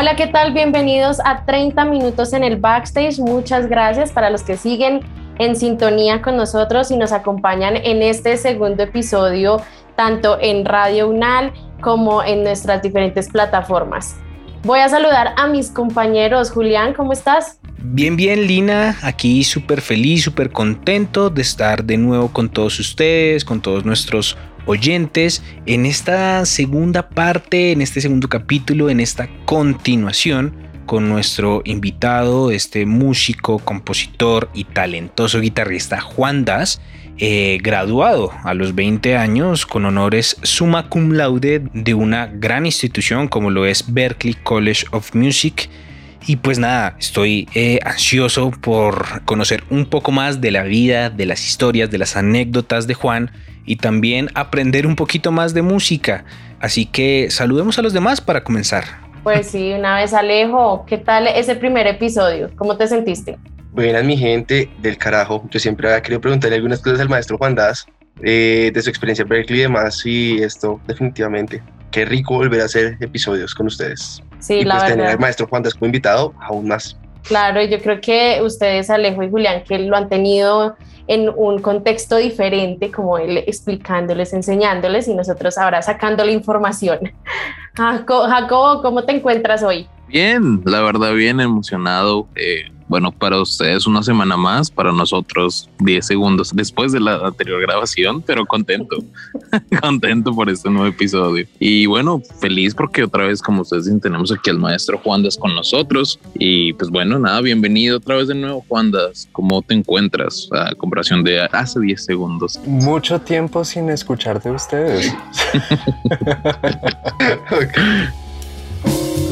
Hola, ¿qué tal? Bienvenidos a 30 minutos en el backstage. Muchas gracias para los que siguen en sintonía con nosotros y nos acompañan en este segundo episodio, tanto en Radio UNAL como en nuestras diferentes plataformas. Voy a saludar a mis compañeros. Julián, ¿cómo estás? Bien, bien, Lina, aquí súper feliz, súper contento de estar de nuevo con todos ustedes, con todos nuestros oyentes, en esta segunda parte, en este segundo capítulo, en esta continuación con nuestro invitado, este músico, compositor y talentoso guitarrista Juan Das, eh, graduado a los 20 años con honores summa cum laude de una gran institución como lo es Berklee College of Music. Y pues nada, estoy eh, ansioso por conocer un poco más de la vida, de las historias, de las anécdotas de Juan y también aprender un poquito más de música. Así que saludemos a los demás para comenzar. Pues sí, una vez Alejo, ¿qué tal ese primer episodio? ¿Cómo te sentiste? Buenas, mi gente del carajo. Yo siempre había querido preguntarle algunas cosas al maestro Juan Das, eh, de su experiencia en Berkeley y demás, y esto definitivamente. Qué rico volver a hacer episodios con ustedes. Sí, y la pues tener verdad. al maestro Juan Das como invitado, aún más. Claro, yo creo que ustedes, Alejo y Julián, que lo han tenido en un contexto diferente, como él explicándoles, enseñándoles y nosotros ahora sacando la información. Jaco- Jacobo, ¿cómo te encuentras hoy? Bien, la verdad, bien emocionado. Eh, bueno, para ustedes una semana más, para nosotros 10 segundos después de la anterior grabación, pero contento, contento por este nuevo episodio. Y bueno, feliz porque otra vez, como ustedes dicen, tenemos aquí al maestro Juandas con nosotros. Y pues bueno, nada, bienvenido otra vez de nuevo, Juandas. ¿Cómo te encuentras a comparación de hace 10 segundos? Mucho tiempo sin escuchar de ustedes. Ok.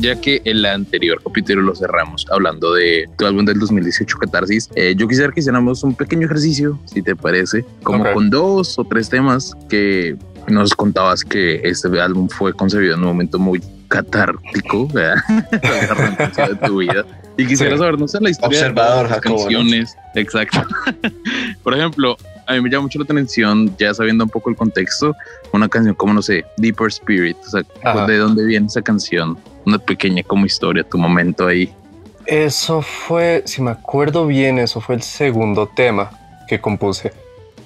Ya que el anterior capítulo lo cerramos hablando de tu álbum del 2018 Catarsis, eh, yo quisiera que hiciéramos un pequeño ejercicio, si te parece, como Ok. con dos o tres temas que nos contabas que este álbum fue concebido en un momento muy catártico ¿verdad? La de tu vida. Y quisiera Sí. saber, no sé, la historia Observador, de las canciones. Exacto. Por ejemplo, a mí me llama mucho la atención, ya sabiendo un poco el contexto, una canción como, no sé, Deeper Spirit. O sea, Ajá. ¿de dónde viene esa canción? Una pequeña como historia, tu momento ahí. Eso fue, si me acuerdo bien, eso fue el segundo tema que compuse.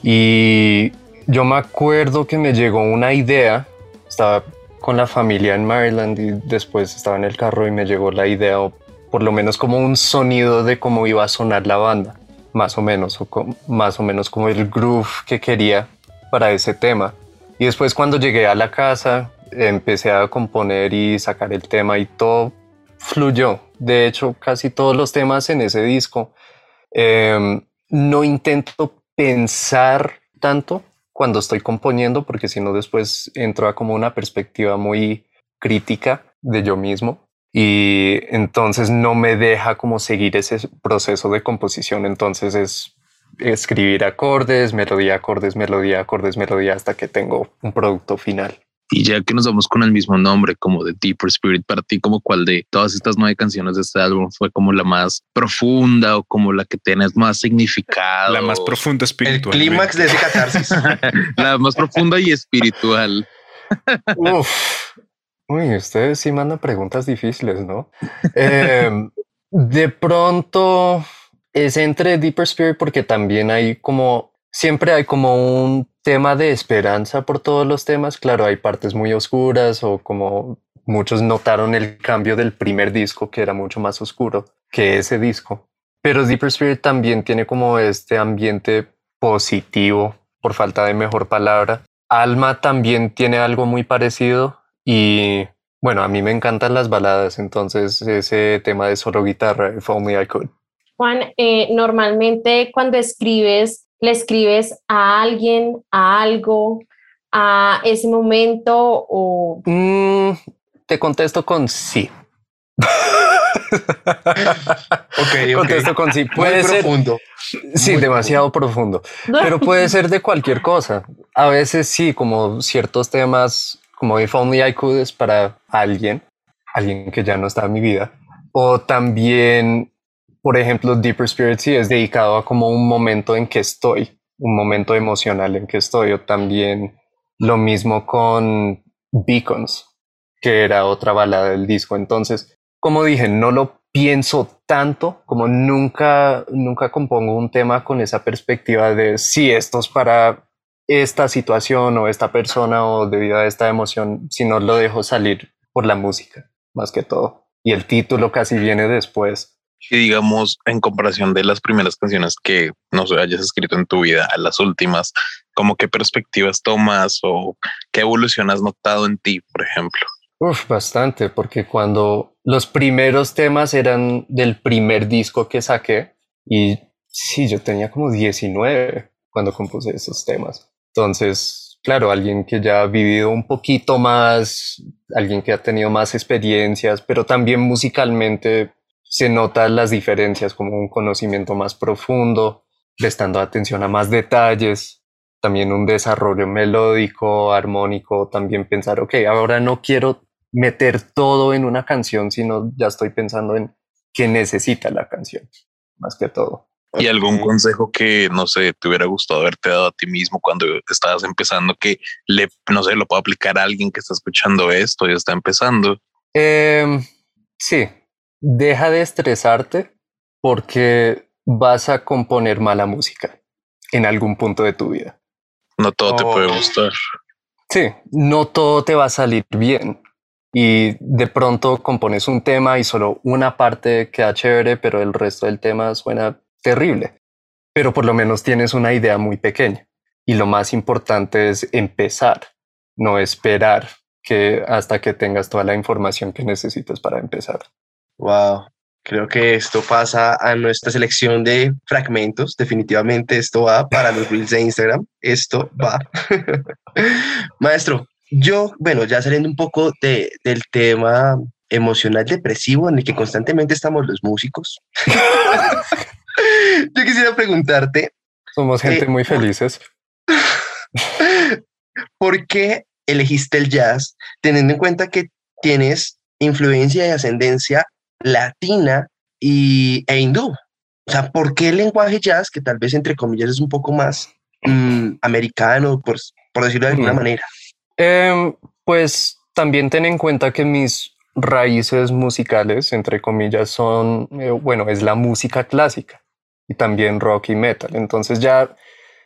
Y yo me acuerdo que me llegó una idea. Estaba con la familia en Maryland y después estaba en el carro y me llegó la idea, o por lo menos como un sonido de cómo iba a sonar la banda, más o menos, o co- más o menos como el groove que quería para ese tema. Y después cuando llegué a la casa, empecé a componer y sacar el tema y todo fluyó. De hecho, casi todos los temas en ese disco em, no intento pensar tanto cuando estoy componiendo, porque si no después entro a como una perspectiva muy crítica de yo mismo y entonces no me deja como seguir ese proceso de composición. Entonces es escribir acordes, melodía, acordes, melodía, acordes, melodía hasta que tengo un producto final. Y ya que nos vamos con el mismo nombre, como de Deeper Spirit, para ti, como cuál de todas estas nueve canciones de este álbum fue como la más profunda o como la que tienes más significado? La más profunda El espiritual. clímax de ese catarsis. La más profunda y espiritual. Uf. Uy, ustedes sí mandan preguntas difíciles, ¿no? Em, de pronto es entre Deeper Spirit porque también hay como, siempre hay como un tema de esperanza por todos los temas. Claro, hay partes muy oscuras o como muchos notaron el cambio del primer disco que era mucho más oscuro que ese disco. Pero Deeper Spirit también tiene como este ambiente positivo, por falta de mejor palabra. Alma también tiene algo muy parecido y bueno, a mí me encantan las baladas, entonces ese tema de solo guitarra, if only I could. Juan, eh, normalmente cuando escribes, le escribes a alguien, a algo, a ese momento o... Mm, te contesto con sí. Ok, Contesto con sí. Puede Muy ser. profundo. Sí, Muy demasiado profundo. Pero puede ser de cualquier cosa. A veces sí, como ciertos temas, como If Only I Could es para alguien, alguien que ya no está en mi vida. O también, por ejemplo, Deeper Spirit sí es dedicado a como un momento en que estoy, un momento emocional en que estoy. O también lo mismo con Beacons, que era otra balada del disco. Entonces, como dije, no lo pienso tanto, como nunca, nunca compongo un tema con esa perspectiva de si esto es para esta situación o esta persona o debido a esta emoción, sino lo dejo salir por la música, más que todo. Y el título casi viene después. Y digamos, en comparación de las primeras canciones que no sé, hayas escrito en tu vida a las últimas, como qué perspectivas tomas o qué evolución has notado en ti, por ejemplo. Uf, bastante, porque cuando los primeros temas eran del primer disco que saqué, y sí, yo tenía como 19 cuando compuse esos temas. Entonces, claro, alguien que ya ha vivido un poquito más, alguien que ha tenido más experiencias, pero también musicalmente se notan las diferencias, como un conocimiento más profundo, prestando atención a más detalles, también un desarrollo melódico, armónico, también pensar, ok, ahora no quiero meter todo en una canción, sino ya estoy pensando en qué necesita la canción, más que todo. ¿Y algún consejo que, no sé, te hubiera gustado haberte dado a ti mismo cuando estabas empezando que le, no sé, lo puedo aplicar a alguien que está escuchando esto y está empezando? Em, sí, deja de estresarte porque vas a componer mala música en algún punto de tu vida. No todo te puede Oh. gustar. Sí, no todo te va a salir bien. Y de pronto compones un tema y solo una parte queda chévere, pero el resto del tema suena terrible. Pero por lo menos tienes una idea muy pequeña. Y lo más importante es empezar, no esperar que hasta que tengas toda la información que necesites para empezar. Wow. Creo que esto pasa a nuestra selección de fragmentos. Definitivamente esto va para los reels de Instagram. Esto va. Maestro, yo, bueno, ya saliendo un poco de, del tema emocional depresivo en el que constantemente estamos los músicos. yo quisiera preguntarte, Somos gente Eh, muy felices. ¿por qué elegiste el jazz teniendo en cuenta que tienes influencia y ascendencia latina y, e hindú? O sea, ¿por qué el lenguaje jazz, que tal vez entre comillas es un poco más mm, americano, por, por decirlo de alguna Mm. manera? Em, pues también ten en cuenta que mis raíces musicales, entre comillas, son, eh, bueno, es la música clásica y también rock y metal. Entonces ya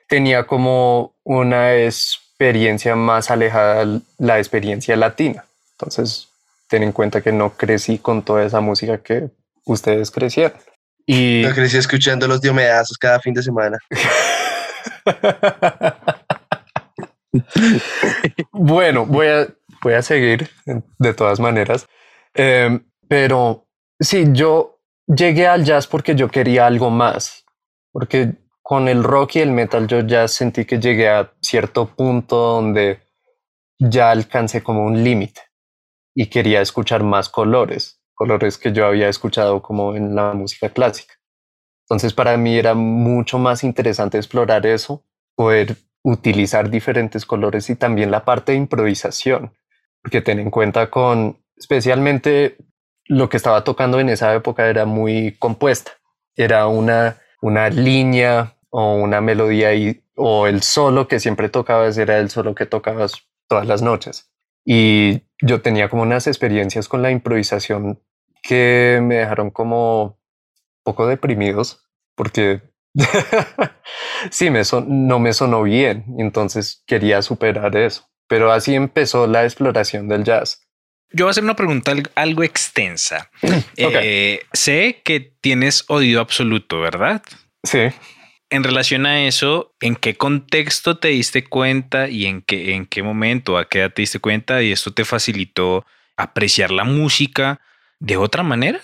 tenía como una experiencia más alejada la experiencia latina. Entonces, ten en cuenta que no crecí con toda esa música que ustedes crecieron. Y Yo crecí escuchando los diomedazos cada fin de semana. bueno, voy a, voy a seguir de todas maneras. Em, pero sí, yo llegué al jazz porque yo quería algo más. Porque con el rock y el metal yo ya sentí que llegué a cierto punto donde ya alcancé como un límite y quería escuchar más colores, colores que yo había escuchado como en la música clásica. Entonces para mí era mucho más interesante explorar eso, poder utilizar diferentes colores y también la parte de improvisación, porque ten en cuenta con especialmente lo que estaba tocando en esa época era muy compuesta, era una, una línea o una melodía y, o el solo que siempre tocabas era el solo que tocabas todas las noches. Y yo tenía como unas experiencias con la improvisación que me dejaron como poco deprimidos porque sí, me son, no me sonó bien, entonces quería superar eso. Pero así empezó la exploración del jazz. Yo voy a hacer una pregunta al- algo extensa. Eh, sé que tienes oído absoluto, ¿verdad? Sí, En relación a eso, ¿en qué contexto te diste cuenta y en qué, en qué momento, a qué edad te diste cuenta y esto te facilitó apreciar la música de otra manera?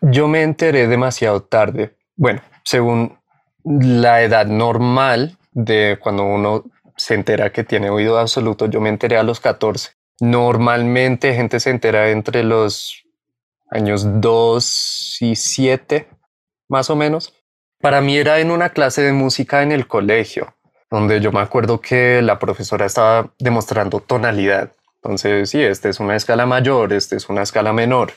yo me enteré demasiado tarde. Bueno, según la edad normal de cuando uno se entera que tiene oído absoluto. Yo me enteré a los 14. Normalmente gente se entera entre los años 2 y 7, más o menos. Para mí era en una clase de música en el colegio, donde yo me acuerdo que la profesora estaba demostrando tonalidad. Entonces, sí, esta es una escala mayor, esta es una escala menor.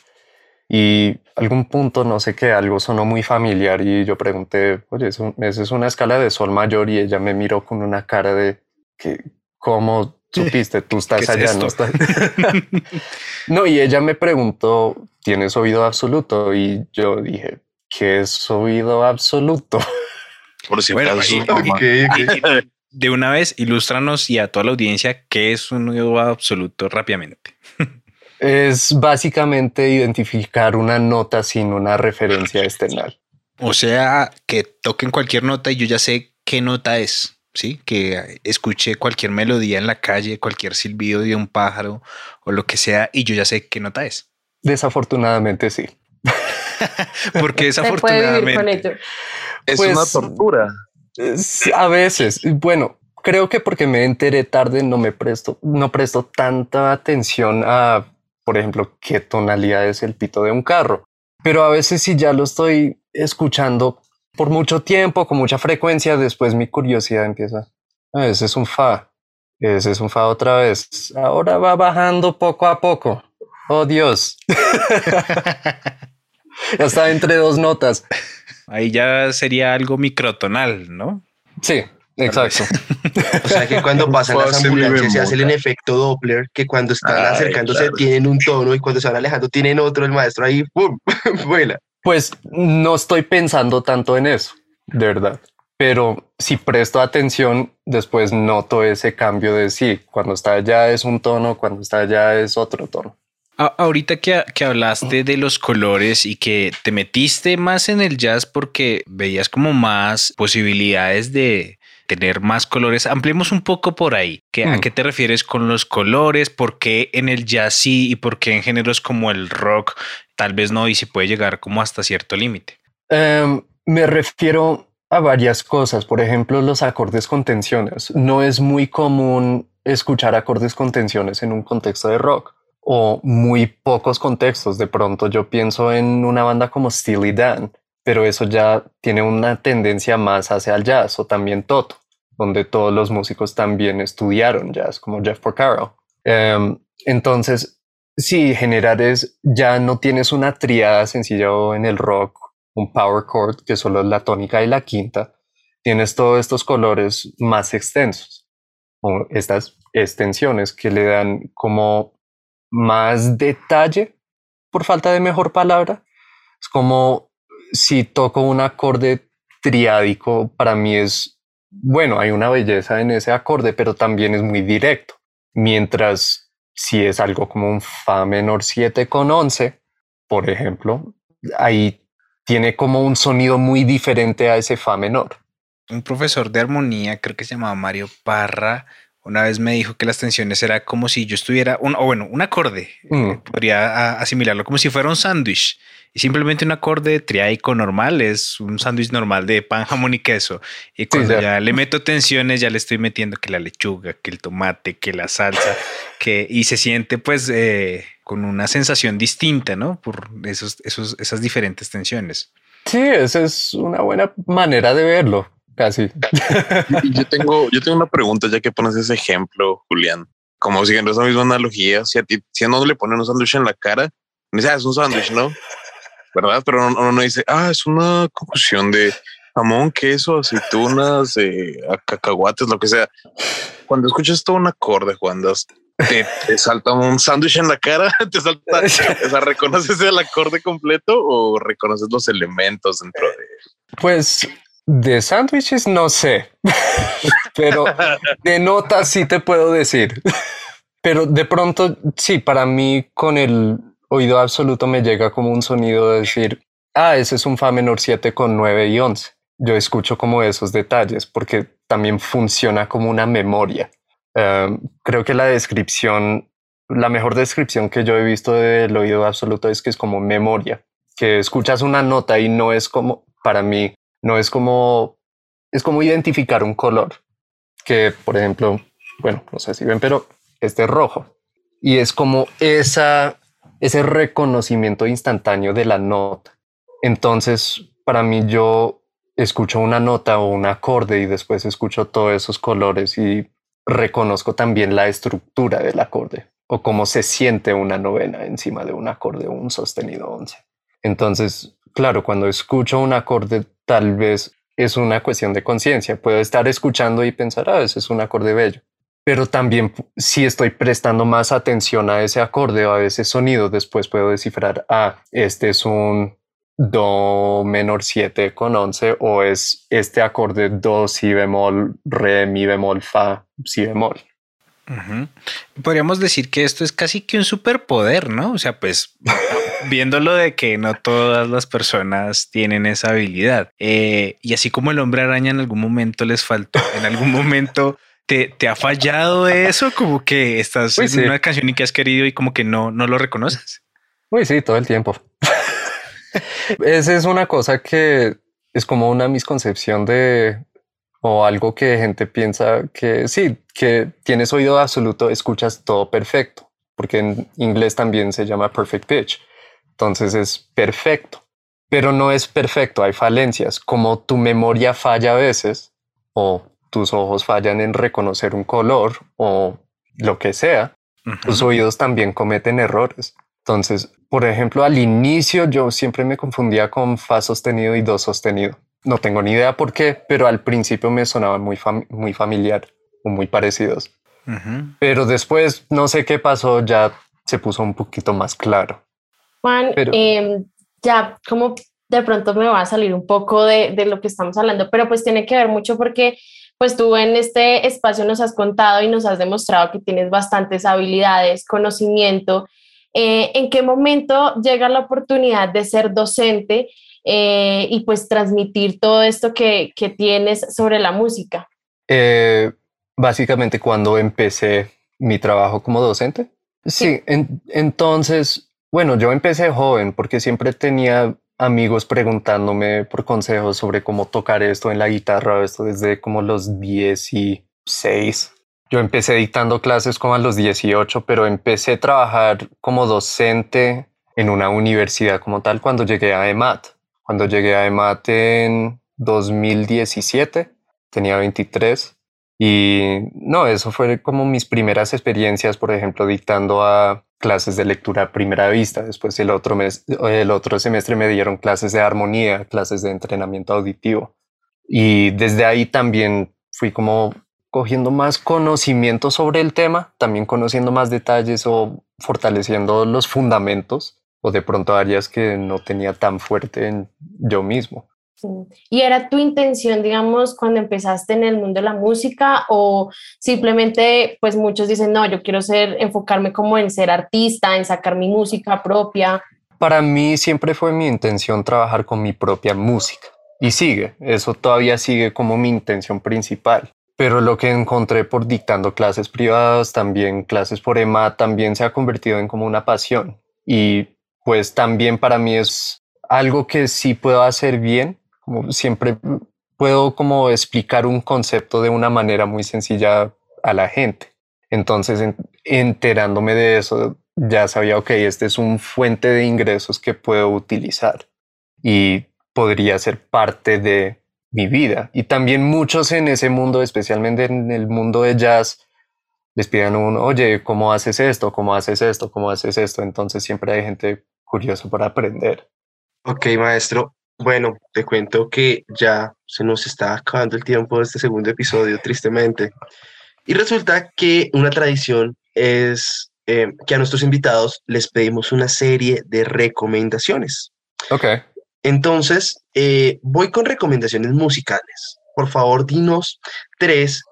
Y algún punto, no sé qué, algo sonó muy familiar y yo pregunté, oye, esa es una escala de sol mayor y ella me miró con una cara de que, ¿cómo supiste? Tú estás allá, no estás. no, y ella me preguntó, ¿tienes oído absoluto? Y yo dije, ¿qué es oído absoluto? Por si Bueno, acaso. y- y- De una vez, ilústranos y a toda la audiencia qué es un oído absoluto rápidamente. Es básicamente identificar una nota sin una referencia external. O sea, que toquen cualquier nota y yo ya sé qué nota es, ¿sí? Que escuche cualquier melodía en la calle, cualquier silbido de un pájaro o lo que sea y yo ya sé qué nota es. Desafortunadamente sí. Porque Se puede vivir con desafortunadamente ello. Es Pues- una tortura. A veces, bueno, creo que porque me enteré tarde no me presto, no presto tanta atención a, por ejemplo, qué tonalidad es el pito de un carro. Pero a veces si ya lo estoy escuchando por mucho tiempo, con mucha frecuencia, después mi curiosidad empieza. "Ah, ese es un fa, ese es un fa otra vez. Ahora va bajando poco a poco. Oh Dios. está entre dos notas. ahí ya sería algo microtonal, ¿no? Sí, exacto. O sea que cuando pasan las ambulancias se hacen el efecto Doppler, que cuando están Ay, acercándose claro. tienen un tono y cuando se van alejando tienen otro, el maestro ahí, ¡pum! vuela. Pues no estoy pensando tanto en eso, de verdad. Pero si presto atención, después noto ese cambio de sí, cuando está allá es un tono, cuando está allá es otro tono. Ahorita que, que hablaste de los colores y que te metiste más en el jazz porque veías como más posibilidades de tener más colores, ampliemos un poco por ahí. ¿Qué, ¿A Mm. qué te refieres con los colores? ¿Por qué en el jazz sí y por qué en géneros como el rock tal vez no y se puede llegar como hasta cierto límite? Em, me refiero a varias cosas, por ejemplo, los acordes con tensiones. No es muy común escuchar acordes con tensiones en un contexto de rock o muy pocos contextos. De pronto yo pienso en una banda como Steely Dan, pero eso ya tiene una tendencia más hacia el jazz o también Toto, donde todos los músicos también estudiaron jazz, como Jeff Porcaro. Em, entonces, sí, generar es, ya no tienes una triada sencilla en el rock, un power chord que solo es la tónica y la quinta, tienes todos estos colores más extensos o estas extensiones que le dan como más detalle, por falta de mejor palabra. Es como si toco un acorde triádico, para mí es, bueno, hay una belleza en ese acorde, pero también es muy directo. Mientras si es algo como un Fa menor 7 con 11, por ejemplo, ahí tiene como un sonido muy diferente a ese Fa menor. Un profesor de armonía, creo que se llamaba Mario Parra, una vez me dijo que las tensiones era como si yo estuviera, un, o bueno, un acorde. Mm. Eh, Podría a- asimilarlo como si fuera un sándwich. Y simplemente un acorde triádico normal es un sándwich normal de pan, jamón y queso. Y cuando claro. ya le meto tensiones, ya le estoy metiendo que la lechuga, que el tomate, que la salsa, que y se siente pues eh, con una sensación distinta, ¿no? Por esos, esos, esas diferentes tensiones. Sí, esa es una buena manera de verlo, casi. Yo tengo, yo tengo una pregunta ya que pones ese ejemplo, Julián. Como siguiendo esa misma analogía, si a ti, si a uno le ponen un sándwich en la cara, me dice, ah, es un sándwich, ¿no? ¿Verdad? Pero uno, no dice, ah, es una confusión de jamón, queso, aceitunas, eh, cacahuates, lo que sea. Cuando escuchas todo un acorde, cuando te, te salta un sándwich en la cara, te salta, o sea, ¿reconoces el acorde completo o reconoces los elementos dentro de Pues de sándwiches no sé, pero de notas sí te puedo decir. Pero de pronto, sí, para mí con el oído absoluto me llega como un sonido de decir, ah, ese es un Fa menor 7 con 9 y 11. Yo escucho como esos detalles porque también funciona como una memoria. Um, creo que la descripción, la mejor descripción que yo he visto del oído absoluto es que es como memoria, que escuchas una nota y no es como, para mí, no es como, es como identificar un color. que, por ejemplo, bueno, no sé si ven, pero este es rojo. Y es como esa, ese reconocimiento instantáneo de la nota. Entonces, para mí, yo escucho una nota o un acorde y después escucho todos esos colores y reconozco también la estructura del acorde o cómo se siente una novena encima de un acorde o un sostenido 11. Entonces, claro, cuando escucho un acorde, tal vez es una cuestión de conciencia. Puedo estar escuchando y pensar, ah, ese es un acorde bello. Pero también si estoy prestando más atención a ese acorde o a ese sonido, después puedo descifrar, ah, este es un do menor 7 con 11 o es este acorde do si bemol, re, mi bemol, fa, si bemol. Podríamos decir que esto es casi que un superpoder, ¿no? O sea, pues viéndolo de que no todas las personas tienen esa habilidad. Eh, y así como el hombre araña en algún momento les faltó, en algún momento te, ha fallado eso, como que estás en una canción y que has querido y como que no, no lo reconoces. Uy, sí, todo el tiempo. Esa es una cosa que es como una misconcepción de o algo que gente piensa que sí, que tienes oído absoluto, escuchas todo perfecto, porque en inglés también se llama perfect pitch. Entonces es perfecto, pero no es perfecto, hay falencias, como tu memoria falla a veces o tus ojos fallan en reconocer un color o lo que sea, tus oídos también cometen errores. Entonces, por ejemplo, al inicio yo siempre me confundía con fa sostenido y do sostenido. No tengo ni idea por qué, pero al principio me sonaban muy, muy familiar muy parecidos. Pero después, no sé qué pasó, ya se puso un poquito más claro. Juan, em, ya como de pronto me va a salir un poco de, de, lo que estamos hablando, pero pues tiene que ver mucho porque pues tú en este espacio nos has contado y nos has demostrado que tienes bastantes habilidades, conocimiento. Eh, ¿En qué momento llega la oportunidad de ser docente eh, y pues transmitir todo esto que, que tienes sobre la música? Eh, básicamente cuando empecé mi trabajo como docente. Sí, entonces, bueno, yo empecé joven porque siempre tenía amigos preguntándome por consejos sobre cómo tocar esto en la guitarra, esto desde como los 16. Yo empecé dictando clases como a los 18, pero empecé a trabajar como docente en una universidad como tal cuando llegué a EMAT. Cuando llegué a EMAT en 2017, tenía 23. Y no, eso fue como mis primeras experiencias, por ejemplo, dictando a clases de lectura a primera vista. Después el otro, mes, el otro semestre me dieron clases de armonía, clases de entrenamiento auditivo. Y desde ahí también fui como cogiendo más conocimiento sobre el tema, también conociendo más detalles o fortaleciendo los fundamentos o de pronto áreas que no tenía tan fuerte en yo mismo. ¿Y era tu intención, digamos, cuando empezaste en el mundo de la música o simplemente, pues muchos dicen, no, yo quiero ser, enfocarme como en ser artista, en sacar mi música propia? Para mí siempre fue mi intención trabajar con mi propia música y sigue, eso todavía sigue como mi intención principal. Pero lo que encontré por dictando clases privadas, también clases por EMA, también se ha convertido en como una pasión y pues también para mí es algo que sí puedo hacer bien, como siempre puedo como explicar un concepto de una manera muy sencilla a la gente. Entonces, enterándome de eso, ya sabía, ok, este es un fuente de ingresos que puedo utilizar y podría ser parte de mi vida. Y también muchos en ese mundo, especialmente en el mundo de jazz, les piden uno, oye, ¿cómo haces esto? ¿Cómo haces esto? ¿Cómo haces esto? Entonces siempre hay gente curioso para aprender. Ok, maestro. Bueno, te cuento que ya se nos está acabando el tiempo de este segundo episodio, tristemente. Y resulta que una tradición es eh, que a nuestros invitados les pedimos una serie de recomendaciones. Ok. Entonces, eh, voy con recomendaciones musicales. Por favor, dinos tres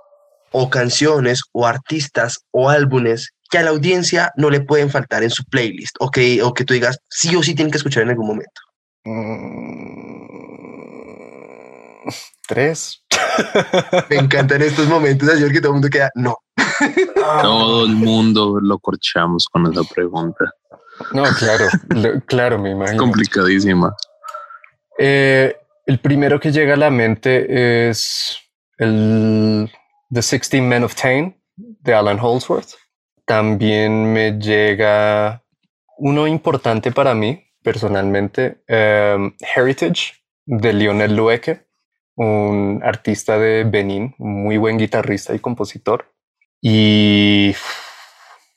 o canciones o artistas o álbumes que a la audiencia no le pueden faltar en su playlist o que, o que tú digas sí o sí tienen que escuchar en algún momento? Mm, tres. Me encantan estos momentos, señor, que todo el mundo queda, no. Todo el mundo lo corchamos con esa pregunta. No, claro, claro, me imagino. complicadísima. Eh, el primero que llega a la mente es el The Sixteen Men of Tain de Alan Holdsworth. También me llega uno importante para mí personalmente, em, Heritage de Lionel Lueke, un artista de Benin, muy buen guitarrista y compositor. Y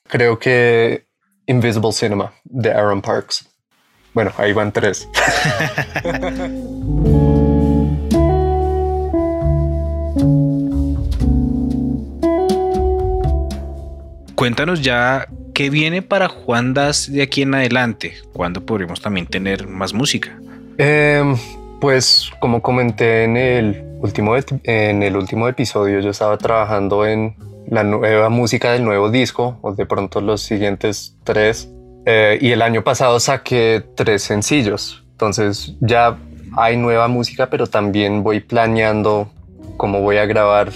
creo que Invisible Cinema de Aaron Parks. Bueno, ahí van tres. Cuéntanos ya qué viene para Juan Das de aquí en adelante. ¿Cuándo podremos también tener más música? Em, pues como comenté en el último en el último episodio, yo estaba trabajando en la nueva música del nuevo disco, o de pronto los siguientes tres. Eh, y el año pasado saqué tres sencillos. Entonces ya hay nueva música, pero también voy planeando cómo voy a grabar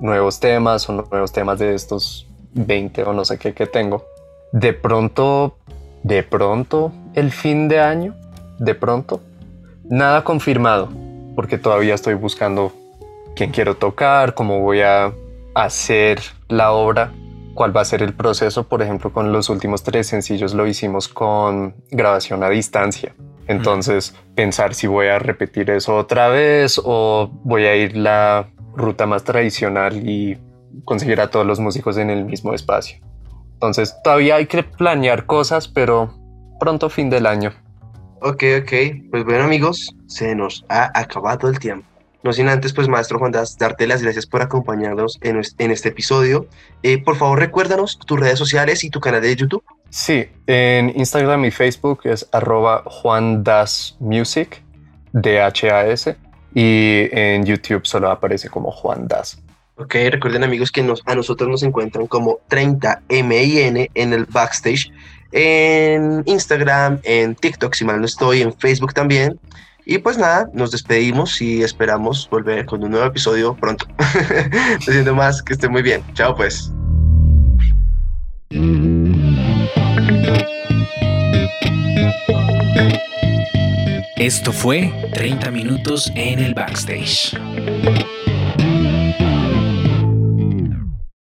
nuevos temas o nuevos temas de estos 20 o no sé qué que tengo. De pronto, de pronto, el fin de año, de pronto, nada confirmado, porque todavía estoy buscando quién quiero tocar, cómo voy a hacer la obra, cuál va a ser el proceso. Por ejemplo, con los últimos tres sencillos lo hicimos con grabación a distancia. Entonces, pensar si voy a repetir eso otra vez o voy a ir la ruta más tradicional y conseguir a todos los músicos en el mismo espacio. Entonces, todavía hay que planear cosas, pero pronto fin del año. Ok, ok. Pues bueno, amigos, se nos ha acabado el tiempo. No sin antes, pues, maestro Juan Das, darte las gracias por acompañarnos en, este episodio. Eh, por favor, recuérdanos tus redes sociales y tu canal de YouTube. Sí, en Instagram y Facebook es arroba Juan Das Music, D-H-A-S, y en YouTube solo aparece como Juan Das. Ok, recuerden amigos que nos, a nosotros nos encuentran como 30MIN en el backstage, en Instagram, en TikTok, si mal no estoy, en Facebook también. Y pues nada, nos despedimos y esperamos volver con un nuevo episodio pronto. no siento más, que esté muy bien. Chao pues. Esto fue 30 minutos en el backstage.